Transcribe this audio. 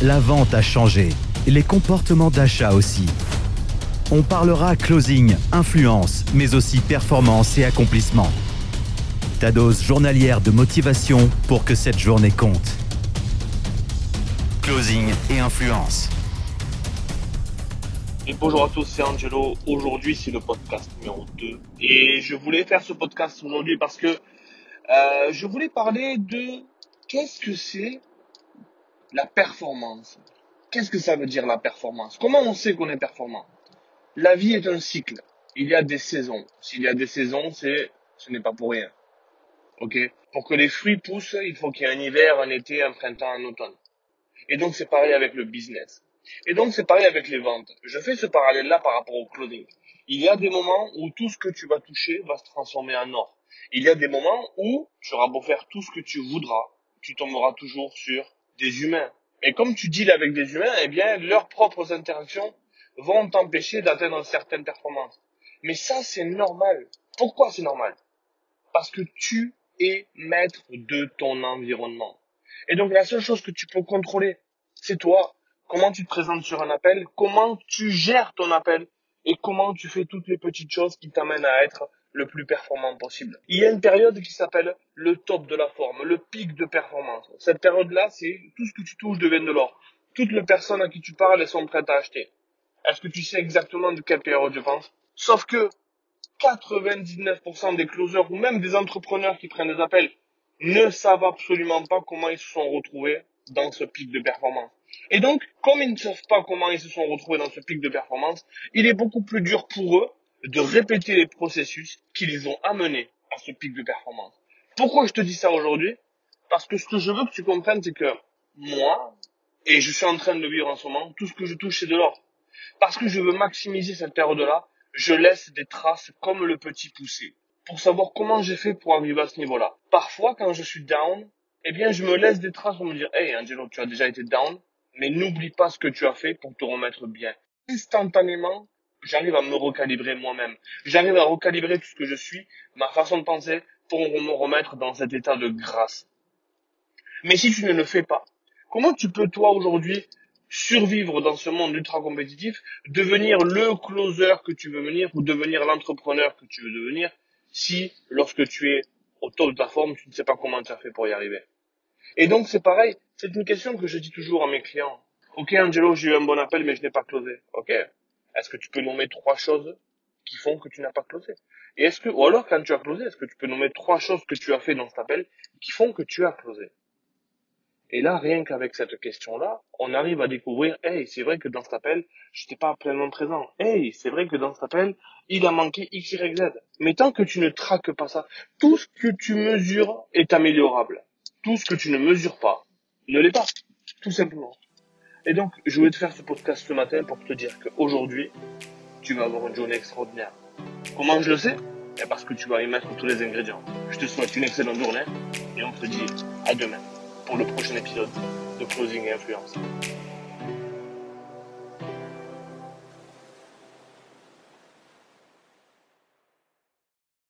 La vente a changé, les comportements d'achat aussi. On parlera closing, influence, mais aussi performance et accomplissement. Ta dose journalière de motivation pour que cette journée compte. Closing et influence. Et bonjour à tous, c'est Angelo. Aujourd'hui, c'est le podcast numéro 2. Et je voulais faire ce podcast aujourd'hui parce que euh, je voulais parler de qu'est-ce que c'est la performance. Qu'est-ce que ça veut dire la performance? Comment on sait qu'on est performant? La vie est un cycle. Il y a des saisons. S'il y a des saisons, c'est ce n'est pas pour rien. OK? Pour que les fruits poussent, il faut qu'il y ait un hiver, un été, un printemps, un automne. Et donc c'est pareil avec le business. Et donc c'est pareil avec les ventes. Je fais ce parallèle-là par rapport au clothing. Il y a des moments où tout ce que tu vas toucher va se transformer en or. Il y a des moments où tu auras beau faire tout ce que tu voudras, tu tomberas toujours sur des humains. Et comme tu deals avec des humains, eh bien, leurs propres interactions vont t'empêcher d'atteindre certaines performances. Mais ça, c'est normal. Pourquoi c'est normal? Parce que tu es maître de ton environnement. Et donc, la seule chose que tu peux contrôler, c'est toi. Comment tu te présentes sur un appel, comment tu gères ton appel et comment tu fais toutes les petites choses qui t'amènent à être le plus performant possible. Il y a une période qui s'appelle le top de la forme, le pic de performance. Cette période-là, c'est tout ce que tu touches devient de l'or. Toutes les personnes à qui tu parles, elles sont prêtes à acheter. Est-ce que tu sais exactement de quelle période je pense? Sauf que 99% des closers ou même des entrepreneurs qui prennent des appels ne savent absolument pas comment ils se sont retrouvés dans ce pic de performance. Et donc, comme ils ne savent pas comment ils se sont retrouvés dans ce pic de performance, il est beaucoup plus dur pour eux de répéter les processus qui les ont amenés à ce pic de performance. Pourquoi je te dis ça aujourd'hui? Parce que ce que je veux que tu comprennes, c'est que moi, et je suis en train de le vivre en ce moment, tout ce que je touche, c'est de l'or. Parce que je veux maximiser cette période-là, je laisse des traces comme le petit poussé pour savoir comment j'ai fait pour arriver à ce niveau-là. Parfois, quand je suis down, eh bien, je me laisse des traces pour me dire, hey, Angelo, tu as déjà été down, mais n'oublie pas ce que tu as fait pour te remettre bien. Instantanément, j'arrive à me recalibrer moi-même. J'arrive à recalibrer tout ce que je suis, ma façon de penser, pour me remettre dans cet état de grâce. Mais si tu ne le fais pas, comment tu peux toi aujourd'hui survivre dans ce monde ultra compétitif, devenir le closer que tu veux venir ou devenir l'entrepreneur que tu veux devenir si lorsque tu es au top de ta forme, tu ne sais pas comment tu as fait pour y arriver? Et donc c'est pareil, c'est une question que je dis toujours à mes clients. Ok Angelo, j'ai eu un bon appel mais je n'ai pas closé. Ok, est-ce que tu peux nommer trois choses qui font que tu n'as pas closé? Et est-ce que, ou alors quand tu as closé, est-ce que tu peux nommer trois choses que tu as fait dans cet appel qui font que tu as closé? Et là, rien qu'avec cette question-là, on arrive à découvrir, hey, c'est vrai que dans cet appel, j'étais pas pleinement présent. Hey, c'est vrai que dans cet appel, il a manqué X, Y, Z. Mais tant que tu ne traques pas ça, tout ce que tu mesures est améliorable. Tout ce que tu ne mesures pas ne l'est pas. Tout simplement. Et donc, je voulais te faire ce podcast ce matin pour te dire qu'aujourd'hui, tu vas avoir une journée extraordinaire. Comment je le sais? Eh, Parce que tu vas y mettre tous les ingrédients. Je te souhaite une excellente journée et on te dit à demain pour le prochain épisode de Closing et Influence.